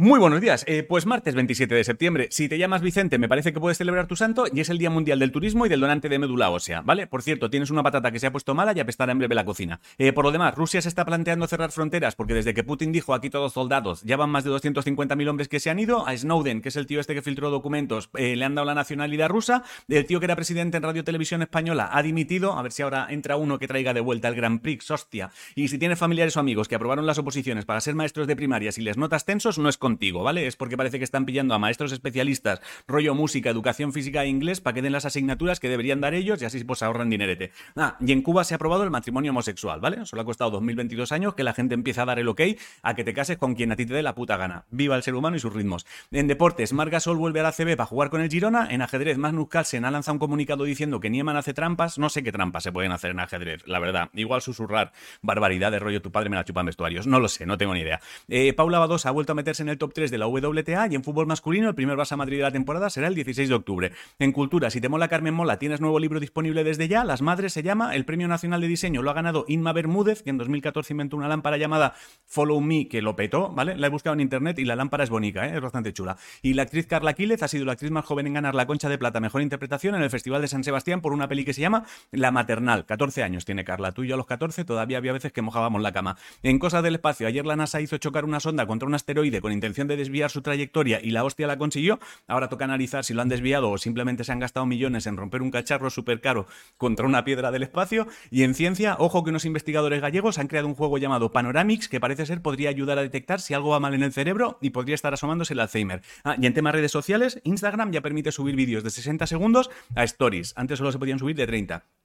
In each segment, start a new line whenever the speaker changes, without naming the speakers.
Muy buenos días. Eh, pues martes 27 de septiembre. Si te llamas Vicente, me parece que puedes celebrar tu santo y es el Día Mundial del Turismo y del donante de médula ósea, ¿vale? Por cierto, tienes una patata que se ha puesto mala y apestará en breve la cocina. Eh, por lo demás, Rusia se está planteando cerrar fronteras porque desde que Putin dijo aquí todos soldados, ya van más de 250.000 hombres que se han ido. A Snowden, que es el tío este que filtró documentos, eh, le han dado la nacionalidad rusa. El tío que era presidente en Radio Televisión Española ha dimitido. A ver si ahora entra uno que traiga de vuelta el Grand Prix, hostia. Y si tienes familiares o amigos que aprobaron las oposiciones para ser maestros de primaria y les notas tensos, no es contigo, ¿vale? Es porque parece que están pillando a maestros especialistas, rollo música, educación física e inglés, para que den las asignaturas que deberían dar ellos y así pues ahorran dinerete. Ah, y en Cuba se ha aprobado el matrimonio homosexual, ¿vale? Solo ha costado 2022 años que la gente empieza a dar el ok a que te cases con quien a ti te dé la puta gana. Viva el ser humano y sus ritmos. En deportes, Marga Sol vuelve a la CB para jugar con el Girona. En ajedrez, Magnus Carlsen ha lanzado un comunicado diciendo que Nieman hace trampas. No sé qué trampas se pueden hacer en ajedrez, la verdad. Igual susurrar barbaridad de rollo tu padre me la chupa en vestuarios. No lo sé, no tengo ni idea. Eh, Paula Badosa ha vuelto a meterse en el top 3 de la WTA y en fútbol masculino el primer Barça Madrid de la temporada será el 16 de octubre. En cultura, si te mola Carmen Mola, tienes nuevo libro disponible desde ya. Las Madres se llama. El Premio Nacional de Diseño lo ha ganado Inma Bermúdez, que en 2014 inventó una lámpara llamada Follow Me, que lo petó, ¿vale? La he buscado en internet y la lámpara es bonita, ¿eh? es bastante chula. Y la actriz Carla Quílez ha sido la actriz más joven en ganar la Concha de Plata Mejor Interpretación en el Festival de San Sebastián por una peli que se llama La Maternal. 14 años tiene Carla. Tú y yo a los 14 todavía había veces que mojábamos la cama. En cosas del espacio, ayer la NASA hizo chocar una sonda contra un asteroide con intención de desviar su trayectoria y la hostia la consiguió. Ahora toca analizar si lo han desviado o simplemente se han gastado millones en romper un cacharro súper caro contra una piedra del espacio. Y en ciencia, ojo que unos investigadores gallegos han creado un juego llamado Panoramix que parece ser podría ayudar a detectar si algo va mal en el cerebro y podría estar asomándose el Alzheimer. Ah, y en temas redes sociales, Instagram ya permite subir vídeos de 60 segundos a stories. Antes solo se podían subir de 30.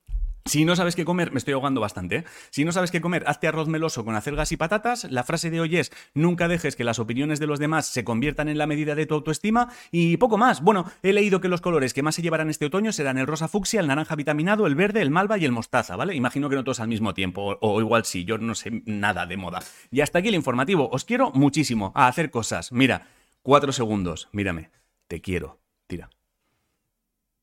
Si no sabes qué comer, me estoy ahogando bastante. ¿eh? Si no sabes qué comer, hazte arroz meloso con acelgas y patatas. La frase de hoy es: nunca dejes que las opiniones de los demás se conviertan en la medida de tu autoestima. Y poco más. Bueno, he leído que los colores que más se llevarán este otoño serán el rosa fucsia, el naranja vitaminado, el verde, el malva y el mostaza, ¿vale? Imagino que no todos al mismo tiempo, o, o igual sí, yo no sé nada de moda. Y hasta aquí el informativo. Os quiero muchísimo a hacer cosas. Mira, cuatro segundos, mírame. Te quiero. Tira.